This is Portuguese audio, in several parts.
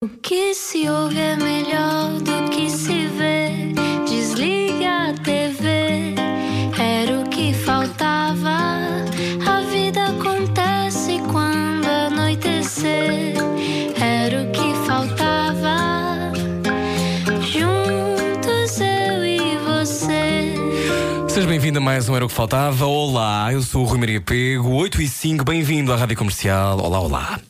O que se ouve é melhor do que se vê. Desliga a TV, era o que faltava. A vida acontece quando anoitecer, era o que faltava. Juntos eu e você. Seja bem-vindo a mais um Era o que Faltava. Olá, eu sou o Rui Maria Pego, 8 e 5, bem-vindo à Rádio Comercial. Olá, olá.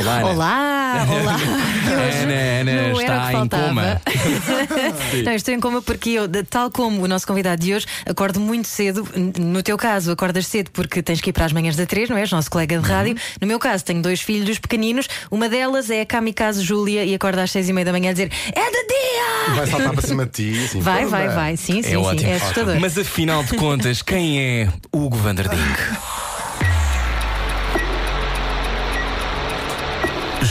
Olá, Ana. Olá, olá. Hoje Ana, Ana não era está em faltava. coma. não, estou em coma porque eu, tal como o nosso convidado de hoje, acordo muito cedo. No teu caso, acordas cedo porque tens que ir para as manhãs da 3, não és? Nosso colega Uhum. de rádio. No meu caso, tenho dois filhos pequeninos. Uma delas é a Kamikaze Júlia e acorda às 6 e meia da manhã a dizer: É de dia! Vai saltar para cima de ti. Assim, Vai, pumba. vai, vai. Sim, sim, É sim. ótimo. É assustador. Mas afinal de contas, quem é Hugo Vanderding?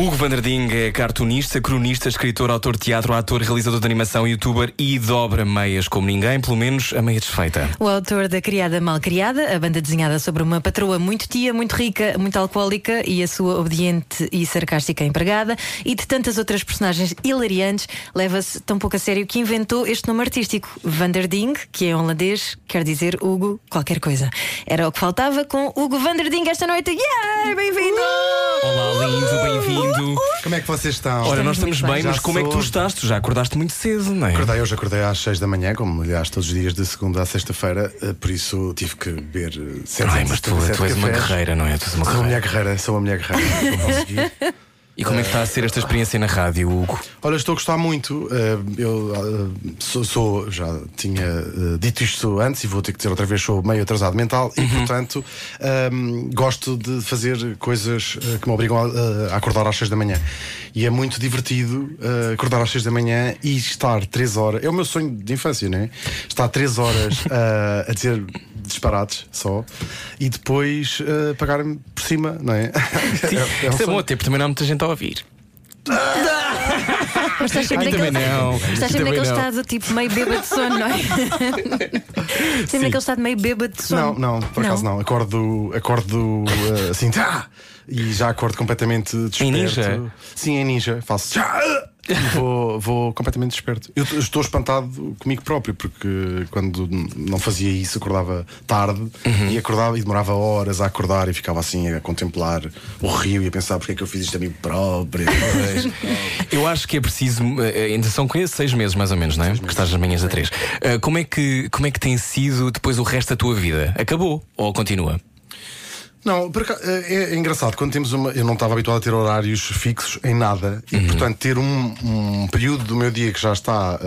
Hugo Vanderding é cartunista, cronista, escritor, autor de teatro, ator, realizador de animação, youtuber e dobra meias como ninguém, pelo menos a meia desfeita. O autor da Criada Mal Criada, a banda desenhada sobre uma patroa muito tia, muito rica, muito alcoólica e a sua obediente e sarcástica empregada, e de tantas outras personagens hilariantes, leva-se tão pouco a sério que inventou este nome artístico. Vanderding, que é holandês, quer dizer Hugo qualquer coisa. Era o que faltava com Hugo Vanderding esta noite. Yeah! Bem-vindo! Olá, lindo, bem-vindo. Como é que vocês estão? Ora, nós estamos bem. bem, mas Já como é que tu sou- estás? Tu já acordaste muito cedo, não é? Acordei hoje, acordei às 6 da manhã, como aliás todos os dias de segunda a sexta-feira, eh, por isso tive que beber eh, 777 Ai, mas tu, tu és uma cafés. guerreira, não é? Tu és uma Sou uma mulher guerreira. guerreira, sou uma mulher guerreira. Vou conseguir. E como é que está a ser esta experiência na rádio, Hugo? Olha, estou a gostar muito. eh, Eu eh, sou, sou- já tinha eh, dito isto antes e vou ter que dizer outra vez, sou meio atrasado mental e, portanto, ehm, gosto de fazer coisas eh, que me obrigam a, a acordar às 6 da manhã. E é muito divertido acordar às 6 da manhã e estar 3 horas. É o meu sonho de infância, não é? Estar 3 horas eh, a dizer disparates só e depois eh, pagar-me por cima, não é? Sim, um isso é sonho. bom até, porque também não há muita gente a ouvir. Mas estás sempre Ai, naquele, não. estás sempre naquele não. estado tipo meio bêbado de sono, não é? sempre naquele estado meio bêbado de sono. Não, não, por acaso não. Acordo, acordo eh, assim, tá! E já acordo completamente desperto. ninja? Sim, em ninja. Faço já! Vou, vou completamente desperto. Eu estou espantado comigo próprio, porque quando não fazia isso, acordava tarde Uhum. e acordava e demorava horas a acordar e ficava assim a contemplar o rio e a pensar porque é que eu fiz isto a mim próprio. Eu acho que é preciso. eh, Ainda são seis meses, mais ou menos, não é? Que estás nas manhãs da três. Eh, como, é que, como é que tem sido depois o resto da tua vida? Acabou ou continua? Não, é, é engraçado. Quando temos uma. Eu não estava habituado a ter horários fixos em nada. E, portanto, ter um, um período do meu dia que já está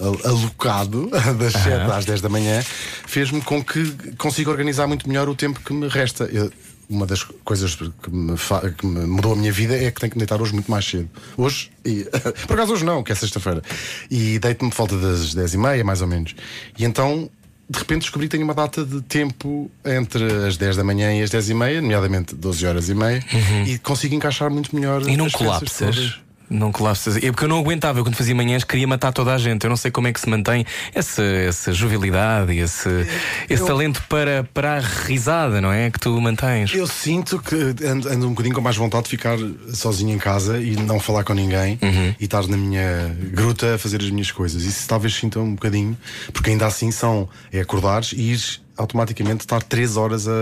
al- alocado, das 7 às 10 da manhã, fez-me com que consiga organizar muito melhor o tempo que me resta. Eu- uma das coisas que me, que me mudou a minha vida é que tenho que deitar hoje muito mais cedo. Hoje, e, por acaso hoje não, que é sexta-feira. E deito-me por volta das 10 e meia, mais ou menos. E então de repente descobri que tenho uma data de tempo entre as 10 da manhã e as 10 e meia, nomeadamente 12 horas e meia, e consigo encaixar muito melhor. Uhum. E não colapsas? Não colapsas. É porque eu não aguentava. Eu, quando fazia manhãs, queria matar toda a gente. Eu não sei como é que se mantém essa, essa jovialidade e esse, esse talento para, para a risada, não é? Que tu mantens. Eu sinto que ando, ando um bocadinho com mais vontade de ficar sozinho em casa e não falar com ninguém Uhum. e estar na minha gruta a fazer as minhas coisas. Isso talvez sinta um bocadinho, porque ainda assim são é acordares e ires automaticamente estar 3 horas a,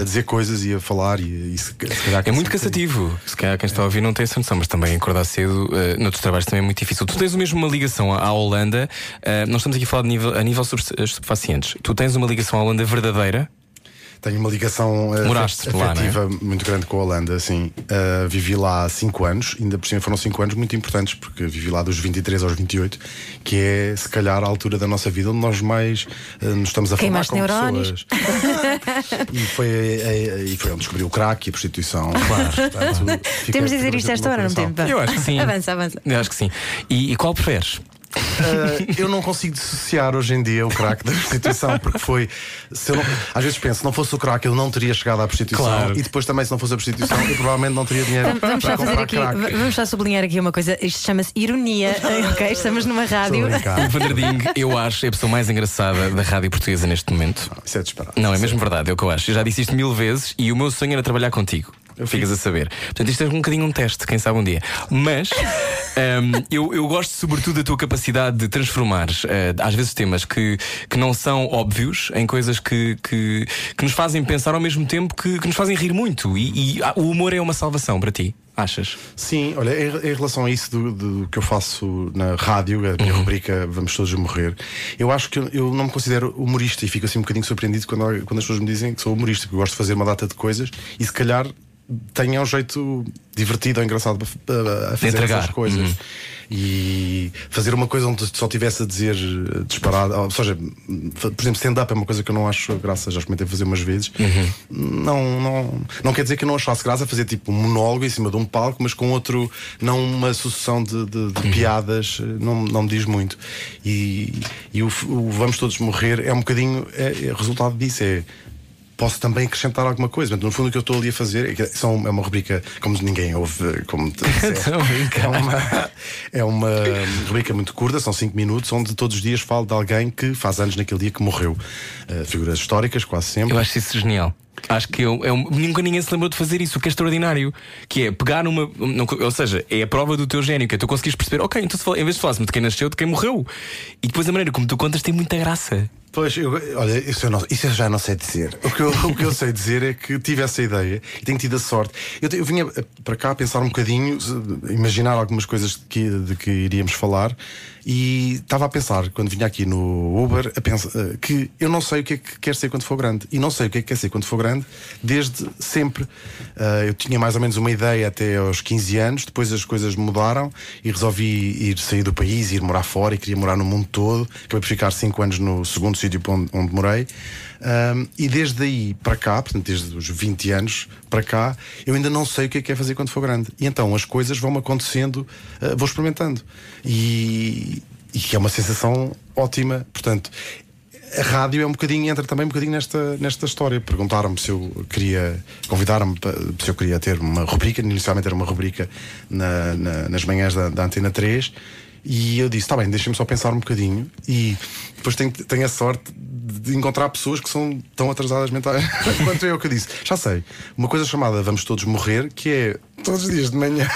a dizer coisas e a falar e, e se, se calhar Uhum. É muito cansativo. Se calhar quem está a ouvir não tem essa noção, mas também acordar cedo uh, noutros trabalhos também é muito difícil. Tu tens mesmo uma ligação à, à Holanda. uh, nós estamos aqui a falar de nível, a nível sobre estupefacientes. Tu tens uma ligação à Holanda verdadeira? Tenho uma ligação eh, Moraste afet- lá, é? afetiva muito grande com a Holanda, sim. Uh, vivi lá há 5 anos, ainda por cima foram 5 anos muito importantes, porque vivi lá dos 23 aos 28, que é se calhar a altura da nossa vida onde nós mais uh, nos estamos a formar Queimaste como neurónios. pessoas. e, foi, eh, e foi onde descobri o crack e a prostituição. Claro. Portanto, Temos de dizer isto esta hora, não temos? Eu acho que sim. Avança, avança. Eu acho que sim. E, e qual preferes? Uh, eu não consigo dissociar hoje em dia o crack da prostituição, porque foi. se eu não- às vezes penso, se não fosse o crack, eu não teria chegado à prostituição. Claro. E depois também, se não fosse a prostituição, eu provavelmente não teria dinheiro Vamos para só fazer comprar aqui, crack. vamos só sublinhar aqui uma coisa. Isto chama-se ironia, ok? Estamos numa rádio. O Vanderding, eu acho, é a pessoa mais engraçada da rádio portuguesa neste momento. Isso é disparado. Não, é mesmo verdade, é o que eu acho. Eu já disse isto mil vezes e o meu sonho era trabalhar contigo. Ficas a saber. Portanto, isto é um bocadinho um teste, quem sabe um dia. Mas hum, eu, eu gosto sobretudo da tua capacidade de transformares, eh, às vezes, temas que, que não são óbvios em coisas que, que, que nos fazem pensar ao mesmo tempo que, que nos fazem rir muito. E, e, ah, o humor é uma salvação para ti, achas? Sim, olha, em, em relação a isso do, do que eu faço na rádio, a minha rubrica Vamos Todos Morrer, eu acho que eu, eu não me considero humorista e fico assim um bocadinho surpreendido quando, quando as pessoas me dizem que sou humorista, porque eu gosto de fazer uma data de coisas e se calhar tenha um jeito divertido ou engraçado a, fazer entregar. essas coisas. E fazer uma coisa onde só tivesse a dizer eh, disparado, ou seja, por exemplo, stand-up é uma coisa que eu não acho graça, já experimentei fazer umas vezes. Não, não, não quer dizer que eu não achasse graça fazer tipo um monólogo em cima de um palco, mas com outro, não uma sucessão de, de- de piadas, eh, não, não me diz muito. E, e o, o Vamos Todos Morrer é um bocadinho é, é resultado disso. É, posso também acrescentar alguma coisa. Portanto, no fundo, o que eu estou ali a fazer é, que são, é uma rubrica, como ninguém ouve, como te é uma, é uma rubrica muito curta, são 5 minutos, onde todos os dias falo de alguém que faz anos naquele dia que morreu. Uh, figuras históricas, quase sempre. Eu acho isso genial. Acho que eu, um- nunca ninguém se lembrou de fazer isso, o que é extraordinário. Que é pegar uma. não- ou seja, é a prova do teu gênio, que é tu conseguires perceber, ok, então se em vez de falares-me de quem nasceu, de quem morreu. E depois a maneira como tu contas tem muita graça. Pois, eu- olha, isso eu, não- isso eu já não sei dizer. O que, eu, o que eu sei dizer é que tive essa ideia e tenho tido a sorte. Eu, eu vinha eh, para cá pensar um bocadinho, imaginar algumas coisas que, de que iríamos falar e estava a pensar, quando vinha aqui no Uber, a pensar, eh, que eu não sei o que é que quer ser quando for grande. E não sei o que é que quer ser quando for grande desde sempre. Eh, eu tinha mais ou menos uma ideia até aos 15 anos, depois as coisas mudaram e resolvi ir sair do país, ir morar fora e queria morar no mundo todo. Acabei por ficar 5 anos no segundo sítio onde, onde morei. Ahm, e desde aí para cá, portanto, desde os 20 anos para cá, eu ainda não sei o que é que é fazer quando for grande. E então as coisas vão-me acontecendo, ah, vou experimentando. E, e é uma sensação ótima. Portanto, a rádio é um bocadinho, entra também um bocadinho nesta, nesta história. Perguntaram-me se eu queria, convidaram-me se eu queria ter uma rubrica, inicialmente era uma rubrica na- na- nas manhãs da, da Antena 3. E eu disse: está bem, deixem-me só pensar um bocadinho. E depois tenho, tenho a sorte de encontrar pessoas que são tão atrasadas mentais quanto eu que disse. Já sei, uma coisa chamada Vamos Todos Morrer, que é todos os dias de manhã,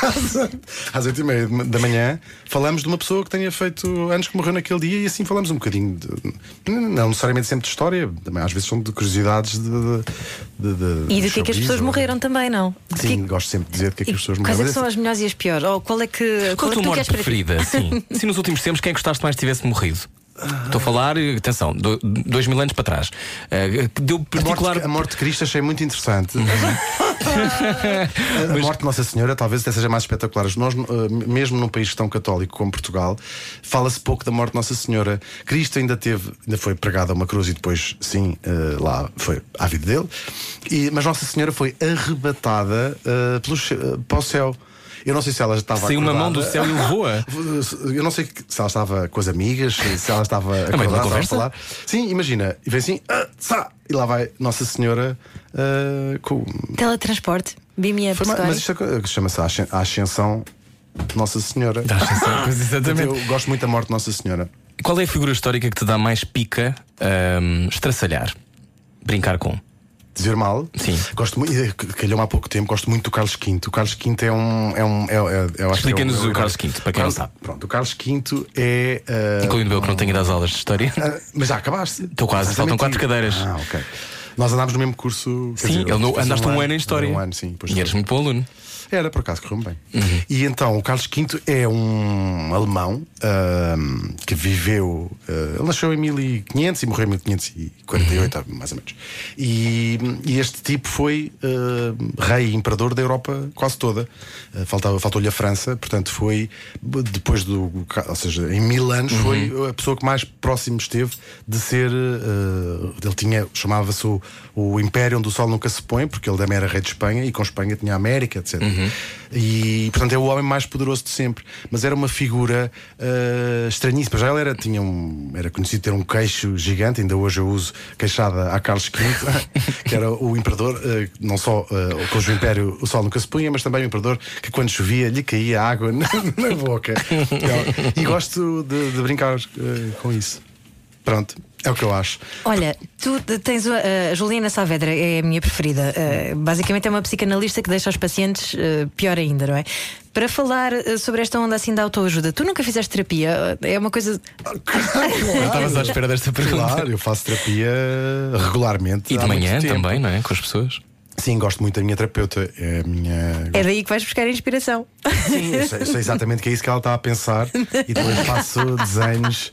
às oito e meia da manhã, falamos de uma pessoa que tenha feito anos que morreu naquele dia e assim falamos um bocadinho, de, não necessariamente sempre de história, também às vezes são de curiosidades de. de, de- de- E do que é que as pessoas ou- morreram também, não? De Sim, que- gosto sempre de dizer de que é que as pessoas Quais é morreram. que são as melhores e as piores? Ou qual é que, Qual qual a é que tua tu morte preferida? Sim. Sim, nos últimos tempos, quem é que gostaste mais tivesse morrido? Estou a falar, atenção, do- dois mil anos para trás. Eh, deu A particular. morte, a morte de Cristo achei muito interessante. a morte de Nossa Senhora talvez até seja mais espetacular. Nós, uh, mesmo num país tão católico como Portugal, fala-se pouco da morte de Nossa Senhora. Cristo ainda teve, ainda foi pregado a uma cruz e depois, sim, uh, lá foi à vida dele. E- mas Nossa Senhora foi arrebatada uh, pelo uh, para o céu. Eu não sei se ela estava Saiu uma mão do céu e levou-a. Eu não sei se ela estava com as amigas, se ela estava a estava a conversa? falar. Sim, imagina, e vem assim, ah, sá, e lá vai Nossa Senhora ah, com. Teletransporte. Bimia mas isto é chama-se a ascen- a Ascensão de Nossa Senhora. Da Ascensão, pois, exatamente. Eu gosto muito da morte de Nossa Senhora. Qual é a figura histórica que te dá mais pica ahm, estraçalhar? Brincar com? Dizer mal. Sim. Gosto muito, eh, calhou-me há pouco tempo, gosto muito do Carlos V. O Carlos V é um. É um é, é, eu acho que é Explica-nos um- o Carlos V, para quem não sabe. Pronto, o Carlos V é. ah, Incluindo eu que não tenho ido às aulas de história. ah, mas já acabaste. Estou quase, faltam quatro cadeiras. Ah, ok. Nós andámos no mesmo curso. Sim, dizer, ele andaste um ano em história. Um ano, sim. E eres muito bom aluno. Era, por acaso, correu bem. Uhum. E então, o Carlos V é um alemão que viveu. ah, ele nasceu em 1500 e morreu em 1548, Uhum. mais ou menos. E, e este tipo foi ah, rei e imperador da Europa quase toda. Ah, faltava- Faltou-lhe a França, portanto, foi depois do. Ou seja, em mil anos Uhum. foi a pessoa que mais próximo esteve de ser. ele tinha, chamava-se o o império onde o sol nunca se põe, porque ele também era rei de Espanha e com Espanha tinha a América, etc. E portanto é o homem mais poderoso de sempre. Mas era uma figura uh, estranhíssima. Já ele era, tinha um, era conhecido ter um queixo gigante, ainda hoje eu uso queixada a Carlos V, que era o imperador, uh, não só uh, cujo império o sol nunca se punha, mas também o imperador que quando chovia lhe caía água na, na boca. e gosto de, de brincar uh, com isso. Pronto, é o que eu acho. Olha, tu tens a, a Juliana Saavedra, é a minha preferida. Uh, basicamente é uma psicanalista que deixa os pacientes uh, pior ainda, não é? Para falar uh, sobre esta onda assim da autoajuda, tu nunca fizeste terapia? É uma coisa. Estavas à espera desta pergunta. Claro, eu faço terapia regularmente. E de manhã também, não é? Com as pessoas. Sim, gosto muito da minha terapeuta. É a minha. É daí que vais buscar inspiração. Sim, eu sei, eu sei exatamente que é isso que ela está a pensar e depois faço desenhos.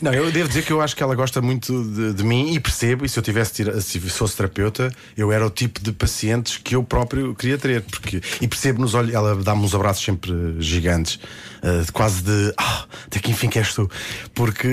Não, eu devo dizer que eu acho que ela gosta muito de, de mim e percebo, e se eu tivesse se fosse terapeuta, eu era o tipo de pacientes que eu próprio queria ter. Porque, e percebo nos olhos, ela dá-me uns abraços sempre gigantes, eh, quase de ah, até que enfim que és tu. Porque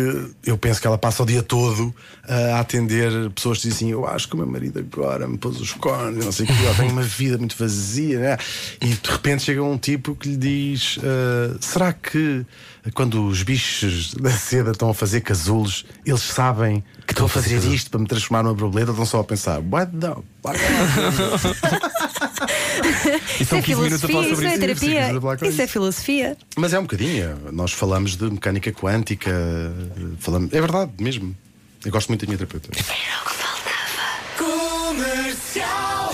eu penso que ela passa o dia todo eh, a atender pessoas que dizem assim: Eu acho que o meu marido agora me pôs os cornos, não sei o que, eu tenho uma vida muito vazia, né? E de repente chega um tipo que lhe diz: "Ah, Será que quando os bichos da seda estão a fazer casulos, eles sabem que estou a fazer isto para me transformar numa borboleta? Estão só a pensar: What the fuck? Isso é 15 minutos a falar filosofia, isso é isso. terapia. Isso é isso. filosofia. Mas é um bocadinho. Nós falamos de mecânica quântica, falamos, é verdade mesmo. Eu gosto muito da minha terapeuta.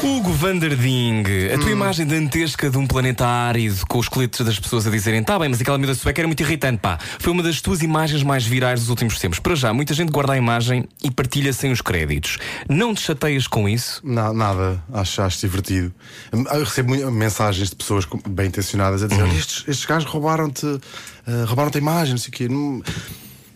Hugo Vanderding, a Hum. tua imagem dantesca de um planeta árido com os esqueletos das pessoas a dizerem tá bem, mas aquela miúda sueca era muito irritante, pá. Foi uma das tuas imagens mais virais dos últimos tempos. Para já, muita gente guarda a imagem e partilha sem os créditos. Não te chateias com isso? Na- nada, acho, acho divertido. Eu recebo mensagens de pessoas bem intencionadas a dizer. "Olha, estes, estes gajos roubaram-te eh, roubaram-te a imagem, não sei o quê. Não-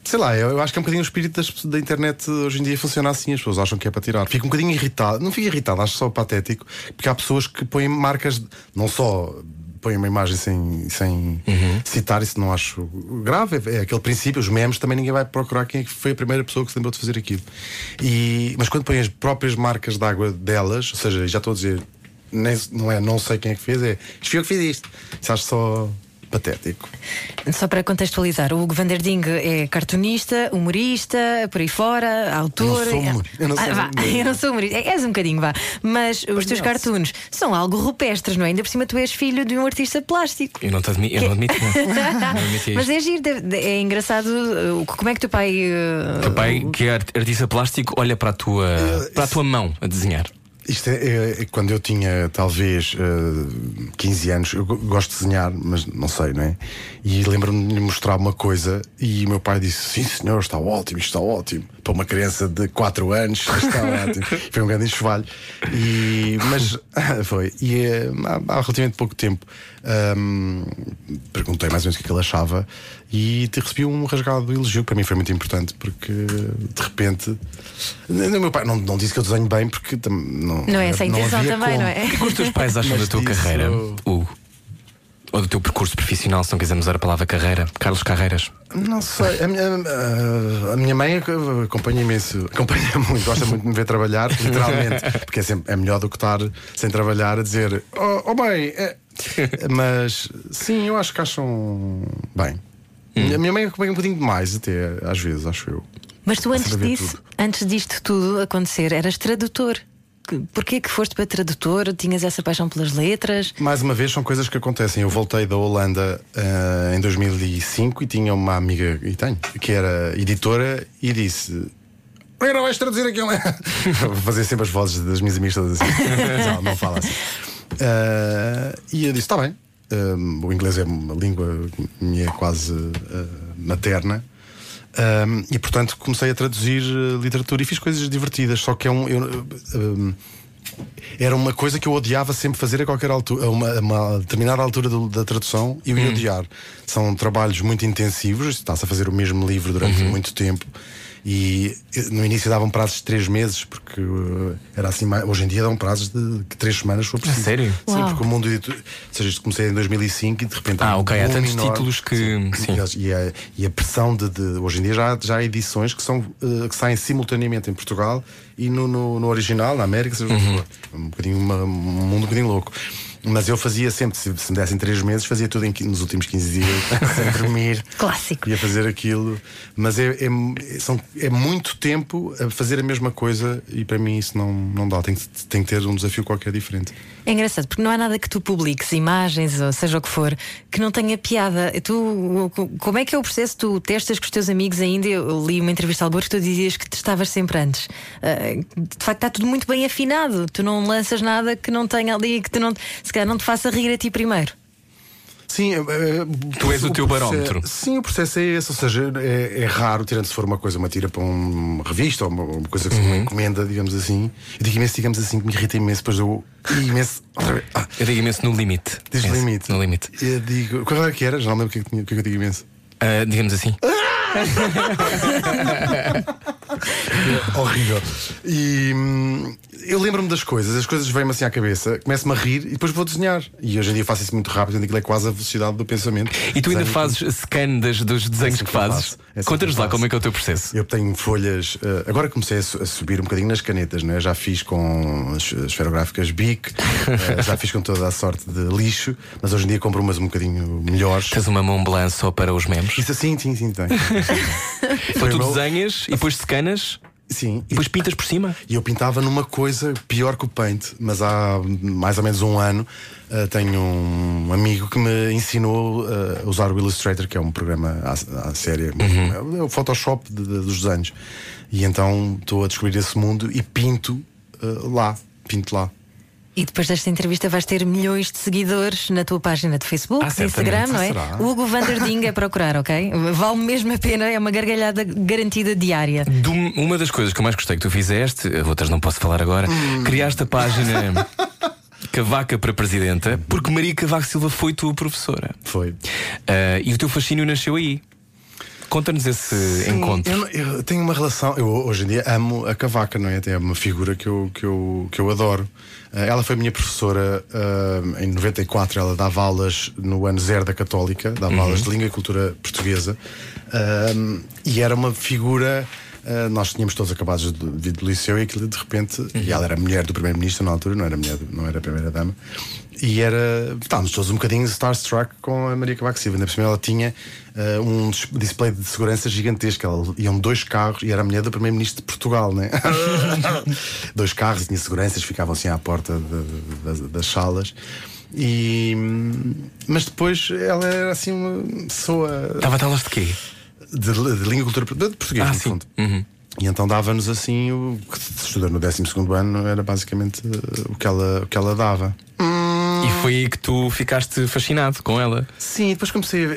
Sei lá, eu, eu acho que é um bocadinho o espírito das da internet hoje em dia funciona assim, as pessoas acham que é para tirar. Fico um bocadinho irritado, não fico irritado, acho só patético, porque há pessoas que põem marcas, não só põem uma imagem sem, sem Uhum. citar, isso não acho grave. É, é aquele princípio, os memes também ninguém vai procurar quem é foi a primeira pessoa que se lembrou de fazer aquilo. E, mas quando põem as próprias marcas de água delas, ou seja, já estou a dizer, nem- não é não sei quem é que fez, é fui eu que fiz isto. Isso acho só patético. Só para contextualizar, o Hugo Vanderding é cartunista, humorista, por aí fora, autor. Eu não sou humor- eu não sou Ah, vá, humorista. eu não sou humorista. É, És um bocadinho, vá. Mas os teus cartoons são algo rupestres, não é? Ainda por cima tu és filho de um artista plástico. Eu não te admi eu não admito. Não, Mas é giro, é engraçado. uh, Como é que teu pai. uh, Teu pai, que é art- artista plástico, olha para a tua, para a tua mão a desenhar. Isto é, é- é quando eu tinha talvez eh, 15 anos, eu go- gosto de desenhar, mas não sei, não é? E lembro-me de lhe mostrar uma coisa e o meu pai disse: Sim, senhor, está ótimo, isto está ótimo. Para uma criança de 4 anos, está ótimo. Foi um grande enxovalho. E, mas foi. E eh, há, há relativamente pouco tempo ahm, perguntei mais ou menos o que, é que ele achava e te recebi um rasgado elogio que para mim foi muito importante porque de repente. O meu pai não, não disse que eu desenho bem porque não, Não é essa a intenção também, como. não é? O que os teus pais acham Mas da tua disso- carreira, Hugo? Ou do teu percurso profissional, se não quisermos usar a palavra carreira? Carlos Carreiras. Não sei, a minha, a- a minha mãe acompanha imenso, acompanha muito, gosta muito de me ver trabalhar, literalmente, porque é, sempre, é melhor do que estar sem trabalhar a dizer, oh, oh bem, é-" mas sim, eu acho que acham bem. A minha mãe acompanha um bocadinho demais, até às vezes, acho eu. Mas tu antes disso, tudo. antes disto tudo acontecer, eras tradutor. Porquê que foste para tradutor? Tinhas essa paixão pelas letras? Mais uma vez, são coisas que acontecem. Eu voltei da Holanda eh, em 2005 e tinha uma amiga, e tenho, que era editora e disse. Agora vais traduzir aquilo. Vou fazer sempre as vozes das minhas amigas todas assim. Ela não fala assim. Eh, e eu disse: está bem. Eh, o inglês é uma língua minha quase eh, materna. Um, e portanto comecei a traduzir eh, literatura e fiz coisas divertidas, só que é um. eu, um, era uma coisa que eu odiava sempre fazer a qualquer altura, a uma, a uma determinada altura do- da tradução, eu ia odiar. São trabalhos muito intensivos, está-se a fazer o mesmo livro durante muito tempo. E eh, no início davam prazos de três meses, porque eh, era assim. mais- Hoje em dia dão prazos de que três semanas se for preciso. sério? Sim, Uau. porque o mundo. Ou seja, isto comecei em 2005 e de repente. Ah, há um ok, há tantos enorme. títulos que- sim. E, a, e a pressão de, de- Hoje em dia já, já há edições que, são, eh, que saem simultaneamente em Portugal e no, no, no original, na América, seja que for. um, bocadinho, uma- um mundo um bocadinho louco. Mas eu fazia sempre, se, se me dessem três meses, fazia tudo em, nos últimos 15 dias, sem dormir. Clássico. Ia fazer aquilo. Mas é, é, são, é muito tempo a fazer a mesma coisa e para mim isso não, não dá. Tem, que- tem que ter um desafio qualquer diferente. É engraçado, porque não há nada que tu publiques, imagens ou seja o que for, que não tenha piada. Tu, como é que é o processo? Tu testas com os teus amigos ainda? Eu li uma entrevista ao Borges que tu dizias que testavas sempre antes. Ah, de facto, está tudo muito bem afinado. Tu não lanças nada que não tenha ali, que tu não, se calhar não te faça rir a ti primeiro. Sim, é- é- Tu és o teu processo- barómetro. Sim, o processo é esse, ou seja, é, é raro, tirando se for uma coisa, uma tira para uma revista ou uma, uma coisa que se Uhum. uma encomenda, digamos assim. Eu digo imenso, digamos assim, que me irrita imenso, depois eu. imenso. Ah, Eu digo imenso no limite. diz Esse, limite. No limite. Eu digo. Qual era que era? Já não lembro o que é que, o é que eu digo imenso. Ah, digamos assim. Horrível. E hum, eu lembro-me das coisas, as coisas vêm-me assim à cabeça, começo-me a rir e depois vou desenhar. E hoje em dia faço isso muito rápido, aquilo é quase a velocidade do pensamento. E tu ainda Desenho fazes scan das, dos desenhos assim que fazes? É assim Conta-nos lá como é que é o teu processo. Eu tenho folhas. eh, agora comecei a, su- a subir um bocadinho nas canetas, né? já fiz com as as esferográficas Bic, eh, já fiz com toda a sorte de lixo, mas hoje em dia compro umas um bocadinho melhores. Tens uma mão blanca só para os memes? Isso assim, sim, sim, tem. Então tu desenhas e depois scanas Sim, e depois pintas por cima? E eu pintava numa coisa pior que o Paint, mas há mais ou menos um ano eh, tenho um amigo que me ensinou eh, a usar o Illustrator, que é um programa à, à série, é o Photoshop de- de- dos desenhos. E então estou a descobrir esse mundo e pinto eh, lá, pinto lá. E depois desta entrevista vais ter milhões de seguidores na tua página de Facebook, Ah. Instagram, não é? Será? O Hugo Vanderding é procurar, ok? Vale mesmo a pena, é uma gargalhada garantida diária. De um- uma das coisas que eu mais gostei que tu fizeste, outras não posso falar agora, criaste a página Cavaca para Presidenta, porque Maria Cavaco Silva foi tua professora. Foi. Ah, e o teu fascínio nasceu aí. Conta-nos esse Sim, encontro. Eu, eu tenho uma relação. Eu hoje em dia amo a Cavaca, não é? É uma figura que eu, que eu, que eu adoro. Eh, ela foi minha professora eh, em 94. Ela dava aulas no ano zero da Católica, dava aulas de língua e cultura portuguesa. Eh, e era uma figura. eh, nós tínhamos todos acabados de vir do liceu e aquilo de repente. E ela era mulher do primeiro-ministro na altura, não era mulher, não era primeira-dama. E era. Estávamos todos um bocadinho starstruck com a Maria Cavaco Silva. Ainda por cima ela tinha eh, um dis- display de segurança gigantesco. Ela, iam dois carros e era a mulher do Primeiro-Ministro de Portugal, né? dois carros, tinha seguranças, ficavam assim à porta de- de- das, das salas. E, hum, mas depois ela era assim uma pessoa Dava aulas de quê? de, de língua cultura de português, Ah, no sim. fundo. Uhum. E então dava-nos assim, o que se estuda no 12 ano era basicamente eh, o que ela, o que ela dava. E foi aí que tu ficaste fascinado com ela. Sim, depois comecei a-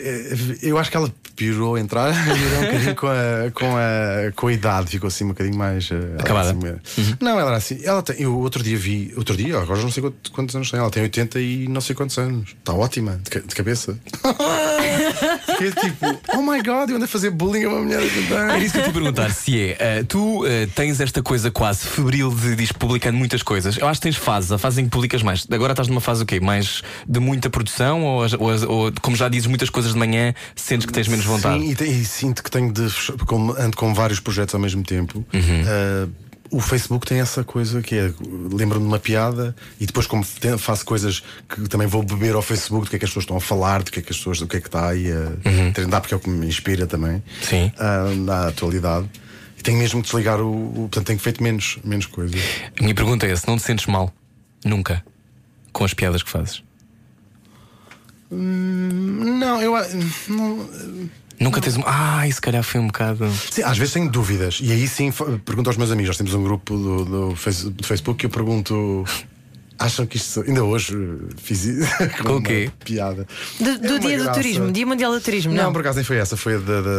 Eu acho que ela pirou a entrar um bocadinho com a, com, a, com a idade, ficou assim um bocadinho mais. eh, Acabada. assim meio- Não, ela era assim. Ela tem, eu outro dia vi, outro dia, agora não sei quantos, quantos anos tem. Ela tem 80 e não sei quantos anos. Está ótima, de, de cabeça. Fiquei tipo, oh my god, eu ando a fazer bullying a uma mulher de 80 Era isso que eu te perguntar se é. ah, tu ah, tens esta coisa quase febril de ir publicando muitas coisas. Eu acho que tens fases, a fase em que publicas mais. Agora estás numa fase o quê? Mais de muita produção ou, ou- ou, como já dizes muitas coisas de manhã, sentes que tens menos vontade? Sim, e, e sinto que tenho de. Como ando com vários projetos ao mesmo tempo. Uhum. eh, o Facebook tem essa coisa que é. Lembro-me de uma piada e depois, como faço coisas que também vou beber ao Facebook do que é que as pessoas estão a falar, do que é que as pessoas, do que é que está aí a trendar, porque é o que me inspira também Uhum. Sim. ah, na atualidade. E tenho mesmo de desligar o, o. Portanto, tenho feito menos, menos coisas. A minha pergunta é: se não te sentes mal, nunca, com as piadas que fazes? Não, eu. a- Não, Nunca tens um. Ah, isso se calhar foi um bocado. Sim, às vezes tenho dúvidas. E aí sim pergunto aos meus amigos. Nós temos um grupo do, do, face- do Facebook que eu pergunto. Acham que isto. Ainda hoje eh, fiz isso. Com o uma quê? Piada. Do, É do uma Dia do graça. Turismo, Dia Mundial do Turismo, Não, não? por acaso nem foi essa. Foi a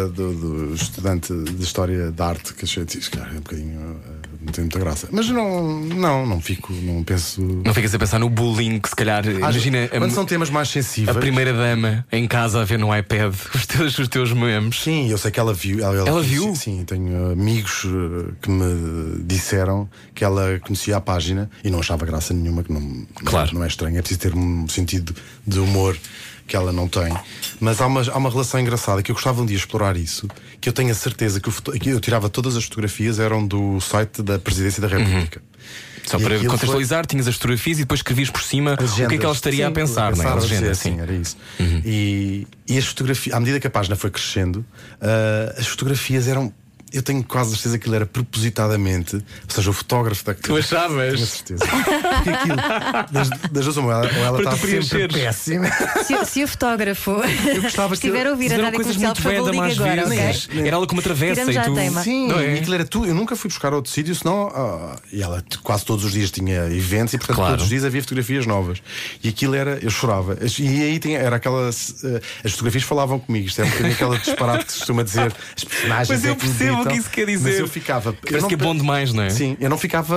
do, do estudante de História da Arte que achei calhar, é um bocadinho. eh, não tem muita graça. Mas não, não, não fico, não penso. Não ficas a pensar no bullying que se calhar. imagina Quando a, são temas mais a sensíveis. primeira dama em casa a ver no iPad os teus, os teus memes. Sim, eu sei que ela viu. Ela, Ela viu? Sim, tenho amigos eh, que me disseram que ela conhecia a página e não achava graça nenhuma, que não, Claro. não é estranho. É preciso ter um sentido de humor que ela não tem. Mas há uma, há uma relação engraçada que eu gostava um dia de explorar isso, que eu tenho a certeza que, foto- que eu tirava todas as fotografias eram do site da Presidência da República. Só E para aquilo foi- contextualizar, tinhas as fotografias e depois escrevias por cima o que é que ela estaria a Sim, pensar, não é? A a legenda, sim. Uhum. sim, era isso. E, e as fotografias, à medida que a página foi crescendo, ah, as fotografias eram. Eu tenho quase certeza que aquilo era propositadamente, ou seja, o fotógrafo da Tu achavas? Tenho certeza. Porque aquilo, das, das duas, ou ela, ou ela está tu sempre péssima. Se, se o fotógrafo estiver a ouvir a rádio coisas comercial, muito por favor, bem liga agora, vezes. ok? Era ela com uma travessa Tiramos e tu. teima. Sim, Não é? aquilo era tudo. Eu nunca fui buscar outro sítio, senão. ah, e ela quase todos os dias tinha eventos e, portanto, Claro. todos os dias havia fotografias novas. E aquilo era. Eu chorava. E aí tinha, era aquela. eh, as fotografias falavam comigo. Isto é um bocadinho aquela disparate que se costuma dizer. As personagens. Mas eu é percebo o que isso quer Mas dizer. eu ficava. eu Parece não que é bom demais, não é? Sim, eu não ficava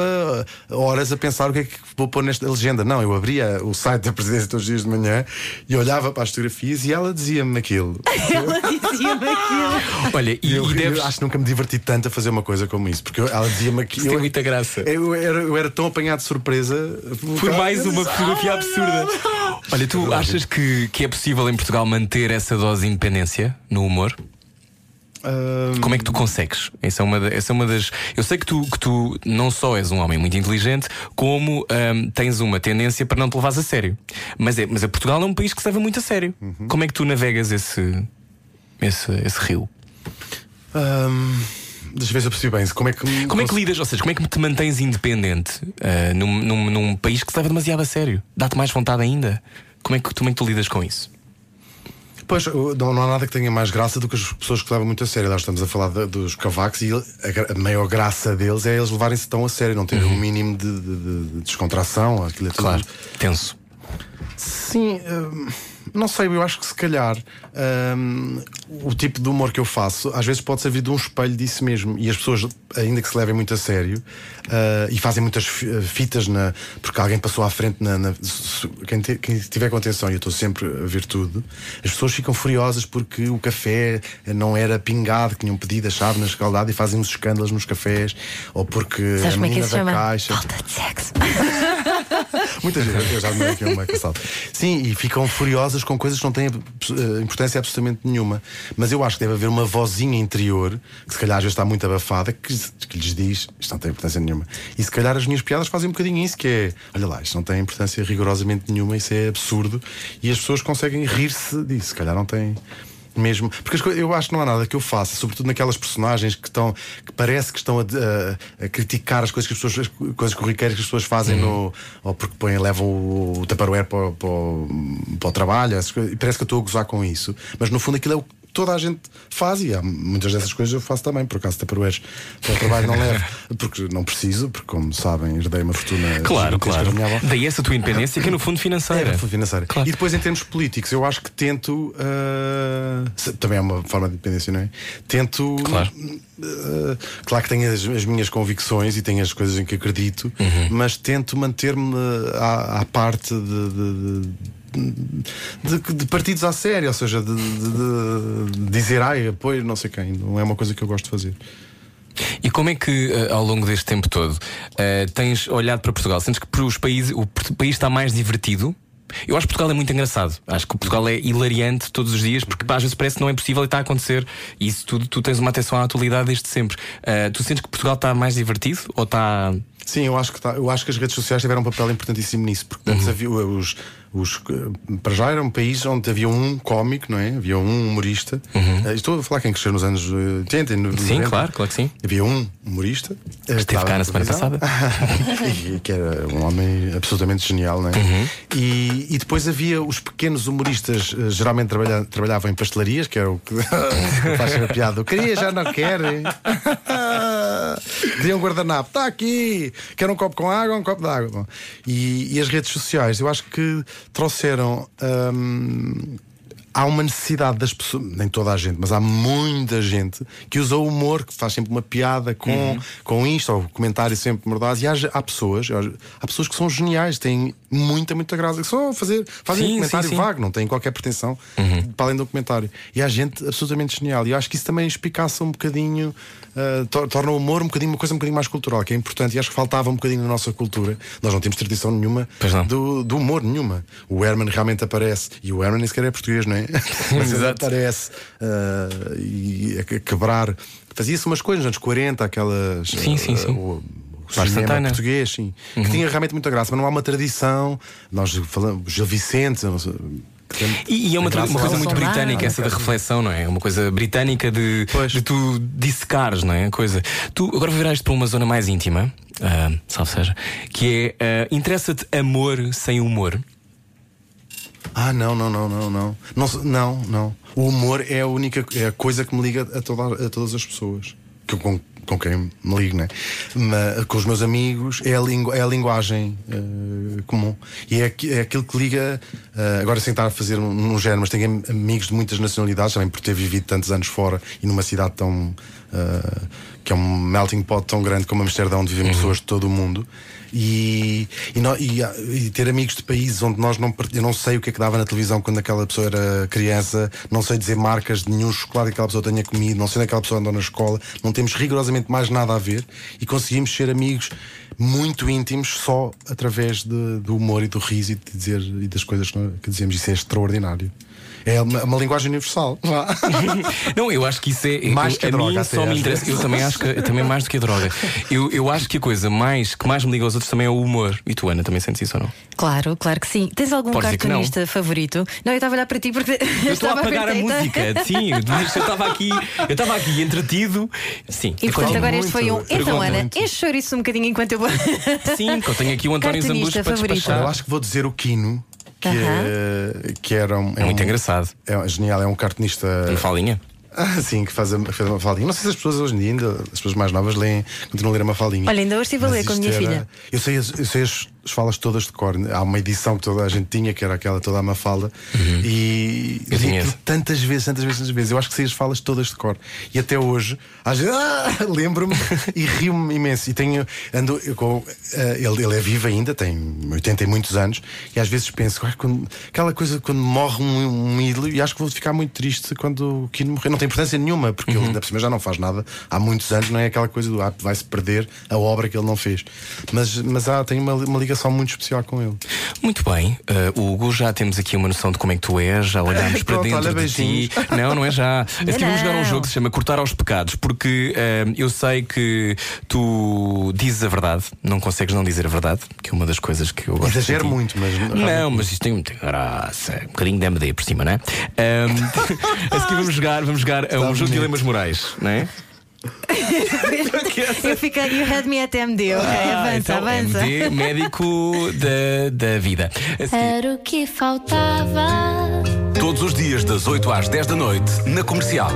ah, horas a pensar o que é que vou pôr nesta legenda. Não, eu abria o site da presidência todos os dias de manhã e olhava para as fotografias e ela dizia-me aquilo. Ela dizia-me aquilo. Olha, e, eu, e deves. eu acho que nunca me diverti tanto a fazer uma coisa como isso, porque eu- ela dizia-me que. Isso tem eu- muita graça. Eu era, eu era tão apanhado de surpresa Por mais Eu uma fotografia "Ah, absurda. não." Olha, tu achas que, que é possível em Portugal manter essa dose de independência no humor? Como é que tu consegues? Essa é uma, essa é uma das. Eu sei que tu, que tu não só és um homem muito inteligente, como tens uma tendência para não te levares a sério. Mas, é, mas é Portugal é um país que se leva muito a sério. Uhum. Como é que tu navegas esse, esse, esse rio? Ahm, deixa eu ver se eu percebi bem. Como é que, me Como é que lidas, ou seja, como é que te mantens independente ah, num, num, num país que se leva demasiado a sério? Dá-te mais vontade ainda? Como é, que, como é que tu lidas com isso? Pois, não, não há nada que tenha mais graça do que as pessoas que levam muito a sério. Nós estamos a falar de- dos cavacos e a, a maior graça deles é eles levarem-se tão a sério, não terem um mínimo de, de- de- de descontração. Aquilo é Claro, tenso. Sim, hum, não sei, eu acho que se calhar hum, o tipo de humor que eu faço às vezes pode servir de um espelho disso mesmo. E as pessoas, ainda que se levem muito a sério ah, e fazem muitas fi- fitas na, porque alguém passou à frente na. na- quem, te- quem tiver com atenção, e eu estou sempre a ver tudo, as pessoas ficam furiosas porque o café não era pingado, que tinham pedido a chave na escaldada e fazem uns escândalos nos cafés, ou porque Sabes a é menina se da chama? caixa. Falta de sexo. Muita gente, eu já aqui uma caçada. Sim, e ficam furiosas com coisas que não têm eh, importância absolutamente nenhuma. Mas eu acho que deve haver uma vozinha interior, que se calhar já está muito abafada, que, que lhes diz isto não tem importância nenhuma. E se calhar as minhas piadas fazem um bocadinho isso, que é olha lá, isto não tem importância rigorosamente nenhuma, isso é absurdo. E as pessoas conseguem rir-se disso, se calhar não tem. Mesmo, porque as coisas- eu acho que não há nada que eu faça, sobretudo naquelas personagens que estão que parece que estão a, a- a criticar as coisas que as pessoas, as coisas corriqueiras que as pessoas fazem no, ou porque põem, levam o, o Tupperware para, o- para, para o trabalho, coisas, e parece que eu estou a gozar com isso, mas no fundo aquilo é o toda a gente faz e há muitas dessas coisas eu faço também, por acaso Tupperwares para o trabalho não levo, porque não preciso, porque como sabem, herdei uma fortuna Claro, claro. Daí essa tua independência que é no fundo financeira. É, fundo financeira. Claro. E depois, em termos políticos, eu acho que tento. ah, se- também é uma forma de independência, não é? Tento. Claro. ah, claro que tenho as, as minhas convicções e tenho as coisas em que acredito, Uhum. mas tento manter-me à, à parte de- de- de de, de partidos à sério, ou seja, de, de- de dizer ai, apoio não sei quem. Não é uma coisa que eu gosto de fazer. E como é que, eh, ao longo deste tempo todo, eh, tens olhado para Portugal? Sentes que para os países, o país está mais divertido? Eu acho que Portugal é muito engraçado. Acho que Portugal é hilariante todos os dias, porque às vezes parece que não é possível e está a acontecer. E isso tudo, tu tens uma atenção à atualidade desde sempre. Eh, tu sentes que Portugal está mais divertido ou está. Sim, eu acho que tá- eu acho que as redes sociais tiveram um papel importantíssimo nisso, porque antes Uhum. havia os, os para já era um país onde havia um cómico, não é? Havia um humorista. Eh, estou a falar quem cresceu nos anos eh, 80 e no- Uhum. Sim, 90. claro, claro que sim. Havia um humorista. que Esteve cá na semana televisão, e que era um homem absolutamente genial, não é? Uhum. E, e depois havia os pequenos humoristas, geralmente trabalha- trabalhavam em pastelarias, que era o que faz a piada. Eu queria, já não querem. Queria um guardanapo, está aqui. Quer um copo com água, um copo de água. E, e as redes sociais, eu acho que trouxeram. hum, há uma necessidade das pessoas, nem toda a gente, mas há muita gente que usa o humor, que faz sempre uma piada com, Uhum. com isto, ou comentário sempre mordaz. E há, há pessoas, há pessoas que são geniais, têm muita, muita graça, que só fazer, fazem Sim, um comentário sim, Uhum. sim. vago, não têm qualquer pretensão para além do comentário. E há gente absolutamente genial. E eu acho que isso também espicaça um bocadinho, uh, tor- torna o humor um bocadinho, uma coisa um bocadinho mais cultural, que é importante. E acho que faltava um bocadinho na nossa cultura. Nós não temos tradição nenhuma do, do humor nenhuma. O Herman realmente aparece, e o Herman nem sequer é português, não é? Mas Exato. aparece uh, e a que- quebrar. Fazia-se umas coisas nos anos 40, aquelas. Sim, sim, uh, sim. o- o cinema português, sim. Que tinha realmente muita graça, mas não há uma tradição. Nós falamos, Gil Vicente, E, e é uma, tra- uma coisa muito britânica essa da reflexão, não é? É Uma coisa britânica de, Pois. de tu dissecares, não é? A Coisa. Tu agora isto para uma zona mais íntima, ah, salve seja, que é ah, interessa-te amor sem humor. Ah, não, não, não, não, não. Não, não, não. O humor é a única é a coisa que me liga a, toda- a todas as pessoas. Que, eu- com, com quem me ligo, né? Mas, com os meus amigos é a, lingu, é a linguagem eh, comum. E é, é aquilo que liga. eh, agora sem estar a fazer um, um género, mas tenho am- amigos de muitas nacionalidades, também por ter vivido tantos anos fora e numa cidade tão. eh, que é um melting pot tão grande como Amsterdão, onde vivem pessoas de todo o mundo. E, e, nó- e, ah, e ter amigos de países onde nós não. Eu não sei o que é que dava na televisão quando aquela pessoa era criança, não sei dizer marcas de nenhum chocolate que aquela pessoa tenha comido, não sei onde aquela pessoa andou na escola, não temos rigorosamente mais nada a ver e conseguimos ser amigos muito íntimos só através de- do humor e do riso e, de dizer, e das coisas que dizemos. Isso é extraordinário. É uma, uma linguagem universal. Não, eu acho que isso é. Mais eu, que a a droga, mim até, só me interessa. Eu também acho que é também mais do que a droga. Eu, eu acho que a coisa mais que mais me liga aos outros também é o humor. E tu, Ana, também sentes isso ou não? Claro, claro que sim. Tens algum Podes cartunista favorito? Não, eu estava a olhar para ti porque. Eu estou a apagar a ver- música. Sim, eu estava aqui, eu estava aqui entretido. Sim, E portanto, agora este foi um. Então, pergunto Ana, enche chouriço um bocadinho enquanto eu vou. Sim, que eu tenho aqui o António Cartunista para favorito. despachar. Eu acho que vou dizer o Quino, que, é, que era um, É muito um- engraçado. É genial, é um cartunista. Uma falinha. Ah, sim, que faz, a, faz uma faldinha. Não sei se as pessoas hoje em dia, ainda, as pessoas mais novas, leem, continuam a ler uma faldinha. Olha, ainda hoje estive a ler com a minha era- filha. Eu sei, eu sei as, as falas todas de cor. Há uma edição que toda a gente tinha, que era aquela toda a Mafalda. E Eu tinha tantas vezes, tantas vezes, tantas vezes. Eu acho que sei as falas todas de cor. E até hoje, às vezes, ah, lembro-me e rio-me imenso. E tenho, ando, com, eh, ele, ele é vivo ainda, tem 80 e muitos anos, e às vezes penso, "Ai, quando- aquela coisa quando morre um, um ídolo, e acho que vou ficar muito triste quando o Kino morrer. Não tem importância nenhuma, porque ele ainda por cima já não faz nada há muitos anos, não é aquela coisa do ah, vai-se perder a obra que ele não fez. Mas, mas há, tenho uma, uma ligação muito especial com ele. Muito bem, uh, Hugo, já temos aqui uma noção de como é que tu és, já olhámos para dentro olha, de ti. Não, não é já. A seguir vamos jogar um não. jogo que se chama Cortar aos Pecados, porque uh, eu sei que tu dizes a verdade, não consegues não dizer a verdade, que é uma das coisas que eu gosto de Exagero muito, mas Não, mas isto tem muita graça. Um bocadinho de MD por cima, não é? Um, a seguir vamos jogar, vamos jogar a um jogo de dilemas morais, não é? Eu fiquei. You had me at MD, ok? Ah, avança, então, avança. MD, médico da, da vida. A seguir- Era o que faltava. Todos os dias, das 8 às 10 da noite, na comercial.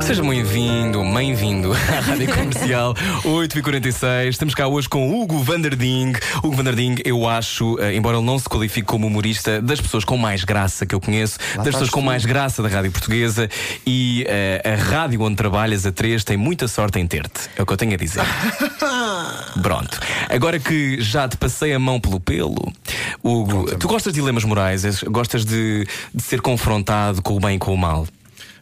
Seja bem-vindo, bem-vindo à Rádio Comercial 8h46. Estamos cá hoje com Hugo Vanderding. Hugo Vanderding, eu acho, eh, embora ele não se qualifique como humorista, das pessoas com mais graça que eu conheço, das pessoas com tu. mais graça da Rádio Portuguesa e eh, a rádio onde trabalhas, a 3, tem muita sorte em ter-te. É o que eu tenho a dizer. Pronto. Agora que já te passei a mão pelo pelo, Hugo, tu gostas de dilemas morais? Gostas de, de ser confrontado com o bem e com o mal?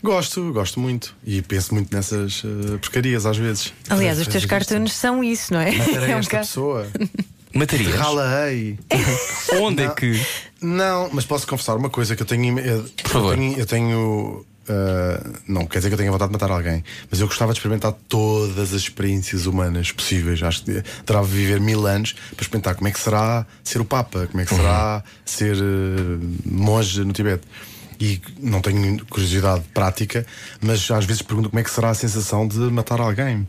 Gosto, gosto muito. E penso muito nessas eh, porcarias às vezes. Aliás, os teus cartoons são isso, não é? Matarei É um esta ca- pessoa. Matarias? Rala-ei. Onde é Não. que. Não, mas posso confessar uma coisa que eu tenho. Eu, Por favor. Eu tenho. eu tenho, ah, não quer dizer que eu tenha vontade de matar alguém, mas eu gostava de experimentar todas as experiências humanas possíveis. Acho que adorava viver mil anos para experimentar como é que será ser o Papa, como é que será ser eh, monge no Tibete. E não tenho curiosidade prática, mas às vezes pergunto como é que será a sensação de matar alguém.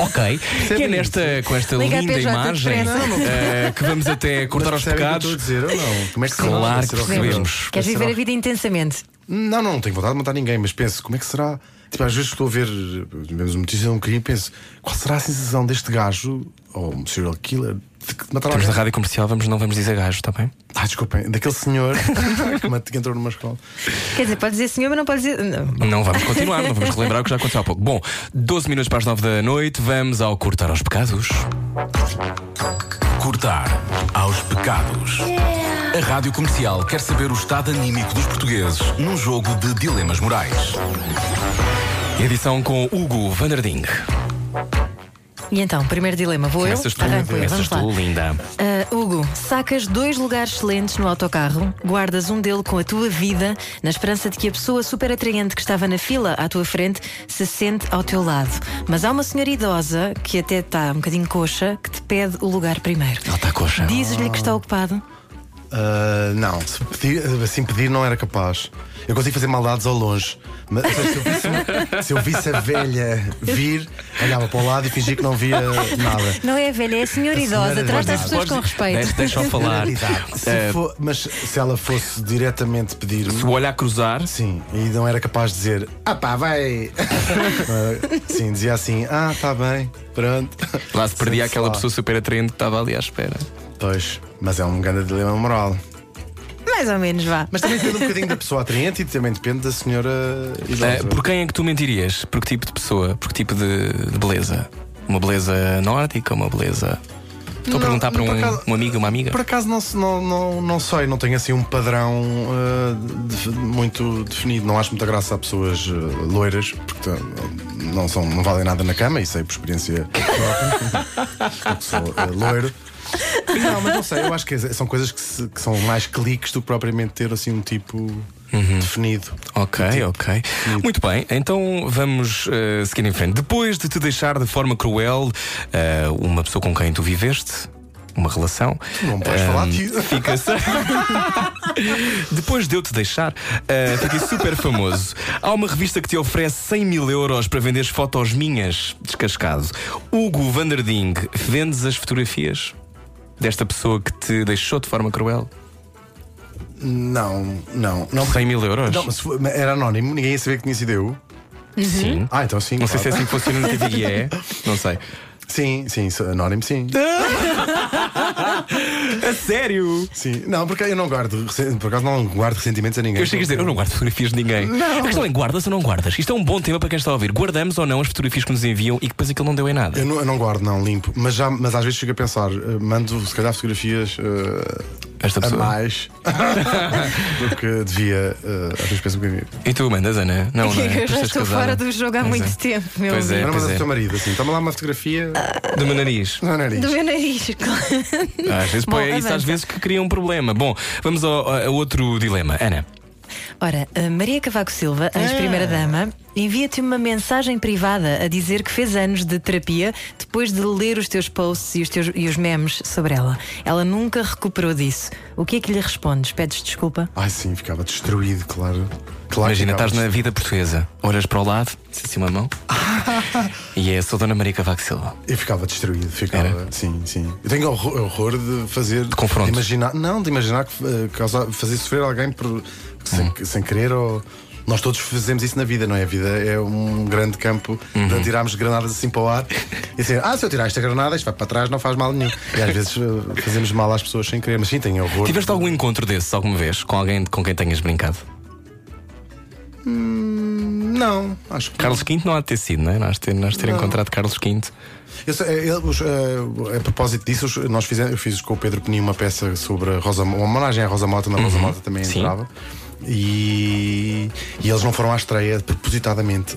Ok. Que é nesta, com esta Liga linda imagem eh, que vamos até cortar aos Mas percebem o que pecados. a dizer ou não? Como é que será? Claro que horrível. percebemos. Queres viver a vida intensamente? Não, não, não tenho vontade de matar ninguém, mas penso, como é que será? Tipo, às vezes estou a ver, vemos uma notícia de um crime e penso, qual será a sensação deste gajo, ou um serial killer, de que matar Estamos na alguém? rádio comercial, vamos, não vamos dizer gajo, está bem? Ah, desculpem, daquele senhor que entrou numa escola. Quer dizer, pode dizer senhor, mas não pode dizer. Não. Não vamos continuar, não vamos relembrar o que já aconteceu há pouco. Bom, 12 minutos para as 9 da noite, vamos ao cortar aos pecados. Cortar aos pecados. A Rádio Comercial quer saber o estado anímico dos portugueses num jogo de dilemas morais. Edição com Hugo Vanderding. E então, primeiro dilema, vou Começas eu? tu, Arranco eu, começas vamos lá. tu, linda. Ah, Hugo, sacas dois lugares excelentes no autocarro, guardas um dele com a tua vida, na esperança de que a pessoa super atraente que estava na fila à tua frente se sente ao teu lado. Mas há uma senhora idosa, que até está um bocadinho coxa, que te pede o lugar primeiro. Ela está coxa. Dizes-lhe que está ocupado? Ah, não, se pedir, assim pedir não era capaz. Eu consigo fazer maldades ao longe. Mas se, eu visse, se eu visse a velha vir, olhava para o lado e fingia que não via nada. Não é a velha, é a senhora idosa. Trata as pessoas com respeito. Deixa- Deixa-o falar. Se Eh, for- mas se ela fosse diretamente pedir-me. Se o olhar cruzar, Sim, e não era capaz de dizer, ah pá, vai. Sim, dizia assim, ah, tá bem, pronto. lá se perdia aquela pessoa super atraente que estava ali à espera. Pois, mas é um grande dilema moral. Mais ou menos, vá. Mas também depende um bocadinho da pessoa atraente e também depende da senhora. Eh, por quem é que tu mentirias? Por que tipo de pessoa? Por que tipo de, de beleza? Uma beleza nórdica? Uma beleza. Estou a perguntar para um, acaso- um amigo, uma amiga? Por acaso não, não, não, não sei, não tenho assim um padrão uh, de- muito definido. Não acho muita graça a pessoas uh, loiras, porque uh, não, são, não valem nada na cama, e sei por experiência própria, porque sou uh, loiro. Não, mas não sei, eu acho que são coisas que, se- que são mais cliques do que propriamente ter assim um tipo definido. Ok, ok. Muito bem, então vamos eh, seguir em frente. Depois de te deixar de forma cruel eh, uma pessoa com quem tu viveste, uma relação. Não podes eh, falar disso. Fica-se. Depois de eu te deixar, eh, fiquei super famoso. Há uma revista que te oferece 100 mil euros para venderes fotos minhas, descascado. Hugo Vanderding, vendes as fotografias desta pessoa que te deixou de forma cruel? Não, não. não 100 mil euros? Não, mas era anónimo, ninguém ia saber que tinha sido eu. Sim. Ah, então sim. Não sei se é claro. assim que funciona no TVE. é. Não sei. Sim, sim, anónimo, sim. A sério? Sim, não, porque eu não guardo, por acaso não guardo ressentimentos a ninguém. Eu chego a dizer, eu não guardo fotografias de ninguém. A questão é, guardas ou não guardas? Isto é um bom tema para quem está a ouvir. Guardamos ou não as fotografias que nos enviam e que depois aquilo não deu em nada? Eu não, eu não guardo, não, limpo. Mas, já, mas às vezes chego a pensar, eh, mando se calhar fotografias eh, Esta a pessoa. mais do que devia. eh, às vezes penso um bocadinho. E tu mandas, Ana? Não, não é? eu já estou fora do jogo há Pois muito é. tempo, meu Pois é. amigo. Mandas pois o teu marido assim, toma lá uma fotografia Do meu nariz. no nariz. Do meu nariz. Às vezes, Bom, pô, é isso às vezes que cria um problema. Bom, vamos ao, a outro dilema. Ana, Ora, a Maria Cavaco Silva, ex-primeira-dama, envia-te uma mensagem privada a dizer que fez anos de terapia depois de ler os teus posts e os, teus, e os memes sobre ela. Ela nunca recuperou disso. O que é que lhe respondes? Pedes desculpa? Ai sim, ficava destruído, claro. claro imagina, estás na vida portuguesa, olhas para o lado, se assim uma mão, e é a sua Dona Maria Cavaco Silva. Eu ficava destruído, ficava. Era? Sim, sim. Eu tenho horror, horror de fazer. De confrontos. imaginar, não, de imaginar que eh, causar, fazer sofrer alguém por, sem, sem querer ou. Nós todos fazemos isso na vida, não é? A vida é um grande campo de atirarmos granadas assim para o ar e dizer, ah, se eu tirar esta granada, isto vai para trás, não faz mal nenhum. E às vezes eh, fazemos mal às pessoas sem querer, mas sim, tenho horror. Tiveste algum encontro desses alguma vez com alguém com quem tenhas brincado? Não, acho que. Carlos V não há de ter sido, não é? Nós ter, nós ter Não. encontrado Carlos V. Eu ele- os, eh, a propósito disso, nós fizemos, eu fiz com o Pedro Peninho uma peça sobre a Rosa, uma homenagem à Rosa Mota, na Rosa Mota também Sim. entrava. E, e eles não foram à estreia propositadamente.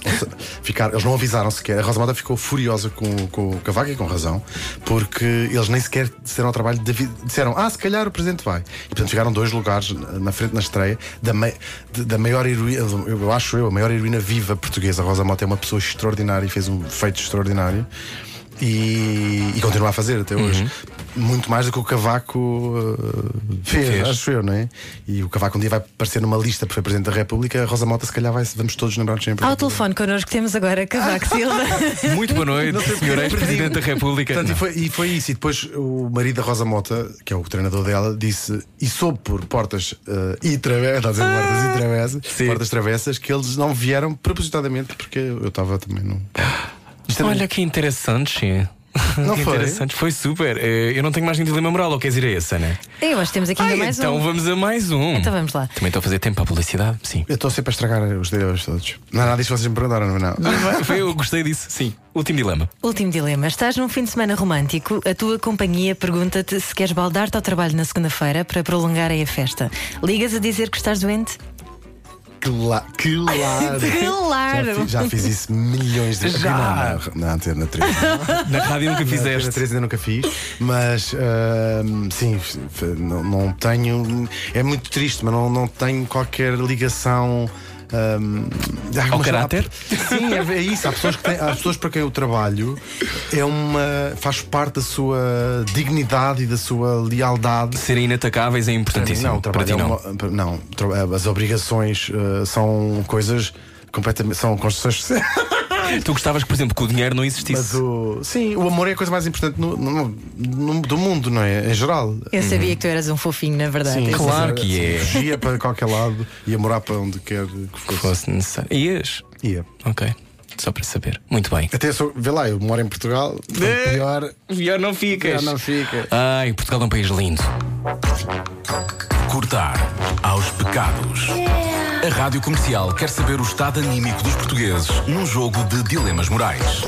Ficaram, eles não avisaram sequer. A Rosa Mota ficou furiosa com, com o Cavaco e com razão, porque eles nem sequer disseram ao trabalho, de disseram, ah, se calhar o presidente vai. E portanto ficaram dois lugares na frente na estreia da, mei- da maior heroína, eu, acho eu, a maior heroína viva portuguesa. A Rosa Mota é uma pessoa extraordinária e fez um feito extraordinário. E, e continua a fazer até hoje. Muito mais do que o Cavaco uh, fez, Fez. acho eu, não é? E o Cavaco um dia vai aparecer numa lista porque foi Presidente da República. A Rosa Mota, se calhar, vai, vamos todos lembrar-nos sempre. Ao telefone connosco temos agora Cavaco Silva. Muito boa noite, Sr. Ex-Presidente da República. Portanto, e, foi, e foi isso. E depois o marido da Rosa Mota, que é o treinador dela, disse, e soube por portas uh, e travessas, está a dizer portas e travessas, Sim. portas travessas, que eles não vieram propositadamente porque eu estava também no. Isto era- Olha que interessante. Não Que foi? interessante. Foi super. Eh, Eu não tenho mais nenhum dilema moral, ou queres ir a esse, Ana? Eu acho que temos aqui ainda Ai, mais então um. vamos a mais um. Então vamos lá. Também estou a fazer tempo para a publicidade, sim. Eu estou sempre a estragar os dilemas todos. Não é nada disso que vocês me perguntaram, não é? Não. Foi, eu gostei disso, sim. Último dilema. Último dilema. Estás num fim de semana romântico, a tua companhia pergunta-te se queres baldar-te ao trabalho na segunda-feira para prolongarem a festa. Ligas a dizer que estás doente? Cla claro. Claro. Já fiz, já fiz isso milhões de vezes. Já. Não, na, na Antena 3. Na rádio nunca Na fizeste. Antena 3 ainda nunca fiz, mas ahm, sim, não, não tenho. É muito triste, mas não, não tenho qualquer ligação. Há Ao caráter? Sim, é, é isso. Há pessoas, que têm, há pessoas para quem eu trabalho é uma. faz parte da sua dignidade e da sua lealdade. Serem inatacáveis é importantíssimo. Não, o para ti é não. uma- não, as obrigações ah, são coisas completamente. são construções. Tu gostavas que, por exemplo, que o dinheiro não Mas existisse. o, sim, o amor é a coisa mais importante no, no- no- do mundo, não é? Em geral. Eu sabia que tu eras um fofinho, na verdade. Sim, claro que é. Fugia para qualquer lado, ia morar para onde quer que Que fosse. fosse necessário. Ias? Ia. Ok. Só para saber. Muito bem. Até sou, vê lá, eu moro em Portugal, portanto, pior. Pior não ficas. Já não fica. Ai, Portugal é um país lindo. Cortar aos pecados. A Rádio Comercial quer saber o estado anímico dos portugueses num jogo de dilemas morais.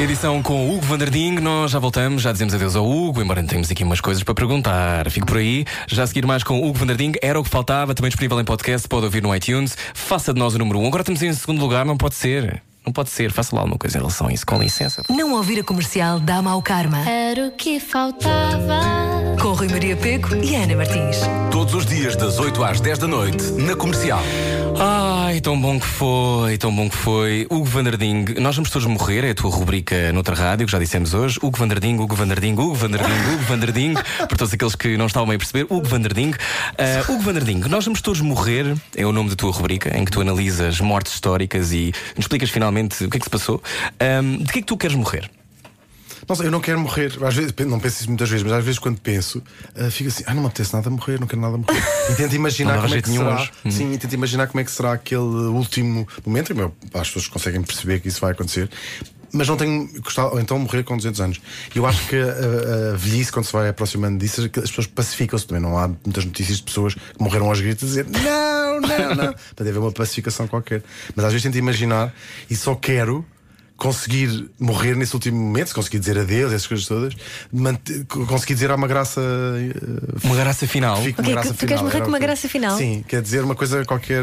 Edição com o Hugo Vanderding. Nós já voltamos, já dizemos adeus ao Hugo, embora tenhamos aqui umas coisas para perguntar. Fico por aí. Já a seguir mais com o Hugo Vanderding. Era o que faltava, também disponível em podcast, pode ouvir no iTunes. Faça de nós o número 1. Um. Agora estamos em segundo lugar, não pode ser. Não pode ser. Faça lá alguma coisa em relação a isso, com licença. Não ouvir a comercial dá mau karma. Era o que faltava. Com Rui Maria Peco e Ana Martins. Todos os dias das 8 às 10 da noite na Comercial. Ai, tão bom que foi, tão bom que foi. Hugo Vanderding, nós vamos todos morrer, é a tua rubrica noutra rádio, que já dissemos hoje. Hugo Vanderding, Hugo Vanderding, Hugo Vanderding, Hugo Vanderding, para todos aqueles que não estavam a perceber, Hugo Vanderding. Ah, Hugo Vanderding, nós vamos todos morrer, é o nome da tua rubrica, em que tu analisas mortes históricas e nos explicas finalmente o que é que se passou. Ahm, de que é que tu queres morrer? Não sei, eu não quero morrer. Às vezes, não penso isso muitas vezes, mas às vezes quando penso, ah, fico assim, ah, não me apetece nada morrer, não quero nada morrer. E tento imaginar como é que será. hoje. Uhum. Sim, e tento imaginar como é que será aquele último momento. E, meu, as pessoas conseguem perceber que isso vai acontecer. Mas não tenho gostado, ou então morrer com 200 anos. Eu acho que a, a velhice, quando se vai aproximando disso, as pessoas pacificam-se também. Não há muitas notícias de pessoas que morreram aos gritos a dizer não, não, não. Para haver uma pacificação qualquer. Mas às vezes tento imaginar e só quero conseguir morrer nesse último momento, se conseguir dizer adeus, essas coisas todas, manter, conseguir dizer há uma graça. eh, Uma graça final. fique O uma graça tu queres final. morrer Era com uma graça final? Sim, quer dizer uma coisa qualquer.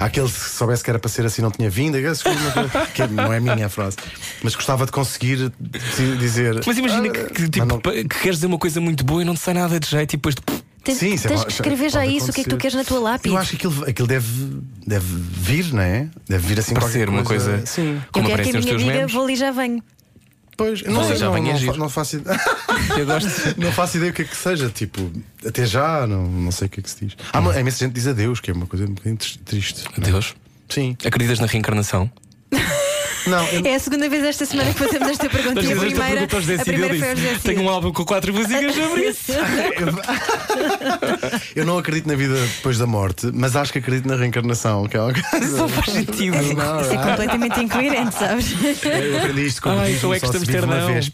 Aquele que soubesse que era para ser assim não tinha vindo, que não é minha a frase. Mas gostava de conseguir di- dizer. Mas imagina Ah, que, que, mas tipo, não- que queres dizer uma coisa muito boa e não te sai nada de jeito e depois. tu- Tens, Sim, é tens pode- que escrever já isso, o que é que tu queres na tua lápide. Eu acho que aquilo, aquilo deve, deve vir, não é? Deve vir assim Parecer qualquer uma coisa. Sim. Como eu quero que a minha amiga memes. vou ali e já venho. Pois, eu não Mas sei, já não, vem não, fa- não faço ideia. Eu gosto. Não faço ideia o que é que seja, tipo, até já, não, não sei o que é que se diz. Há, uma- imensa gente que diz adeus, que é uma coisa um bocadinho tris- triste. não é? Deus. Sim. Acreditas na reencarnação? Não, eu- É a segunda vez esta semana que fazemos esta pergunta. E a primeira, a primeira foi ao José disse, Cid. Tenho um álbum com quatro músicas sobre isso. eu não acredito na vida depois da morte, mas acho que acredito na reencarnação, que é uma coisa. Não faz sentido. Não, Isso é completamente incoerente, sabes? eu aprendi isto com o Ai, tu é que estamos uma vez.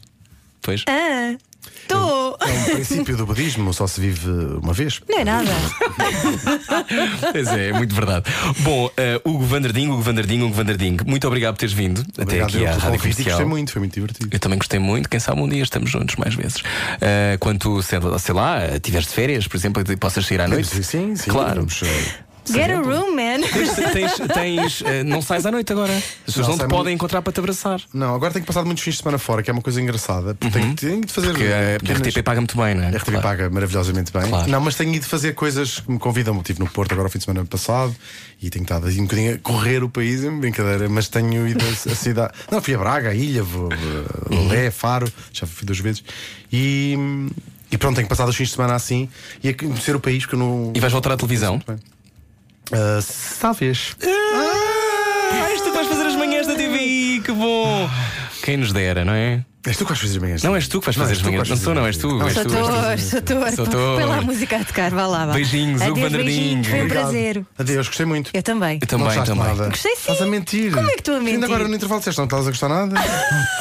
Pois. Ah, estou. É um princípio do budismo, só se vive uma vez. Não é nada. Pois é, é muito verdade. Bom, eh, Hugo Vanderding, Hugo Vanderding, Hugo Vanderding, muito obrigado por teres vindo até Obrigado aqui eu à Rádio Comercial. gostei muito, foi muito divertido. Eu também gostei muito, quem sabe um dia estamos juntos mais vezes. Eh, quando tu, sei lá, sei lá, tiveres de férias, por exemplo, e possas sair à noite. Sim, sim, sim. Claro. Vamos, eh, Get a room, man. Tens, tens, tens, eh, não sais à noite agora. As pessoas Não, não, te podem muito. encontrar para te abraçar. Não, agora tenho passado muitos fins de semana fora, que é uma coisa engraçada. Porque tenho, tenho de fazer. Porque a pequenas- RTP paga muito bem, não é? A RTP Claro. paga maravilhosamente bem. Claro. Não, mas tenho ido fazer coisas que me convidam. Estive no Porto agora o fim de semana passado e tenho estado aí um bocadinho a correr o país, é brincadeira, mas tenho ido a, a cidade. Não, fui a Braga, a Ilha, vou, a Uhum. Lé, Faro, já fui duas vezes. E, e pronto, tenho passado os fins de semana assim e a conhecer o país que eu não. E vais voltar à televisão? Ah, talvez. Ah, isto tu vais fazer as manhãs da TVI, que bom! Quem nos dera, não é? És tu que vais fazer as manhãs. Não és tu que vais fazer as tu que manhãs. Não sou, não, és tu. Não, és Sou tu, tu. sou ator. Põe lá a música a tocar, vá lá. Vá. Beijinhos, Hugo beijinhos, Foi um prazer. Adeus, gostei muito. Eu também. Eu também, não gostaste também. nada. Gostei sim. Estás a mentir. Como é que estou a mentir? Ainda agora no intervalo disseste não estás a gostar nada.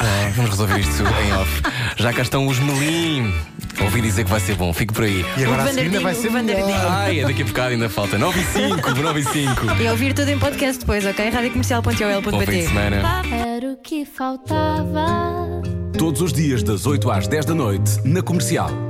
Ah, vamos resolver isto em off. Já cá estão os Melim. Ouvi dizer que vai ser bom, fico por aí. E agora O a seguir ainda vai ser. Ai, é daqui a bocado ainda falta 9 e 5, 9 e 5. E ouvir tudo em podcast depois, ok? Bom fim de radiocomercial.ol.pt semana. Era o que faltava. Todos os dias, das 8 às 10 da noite, na comercial.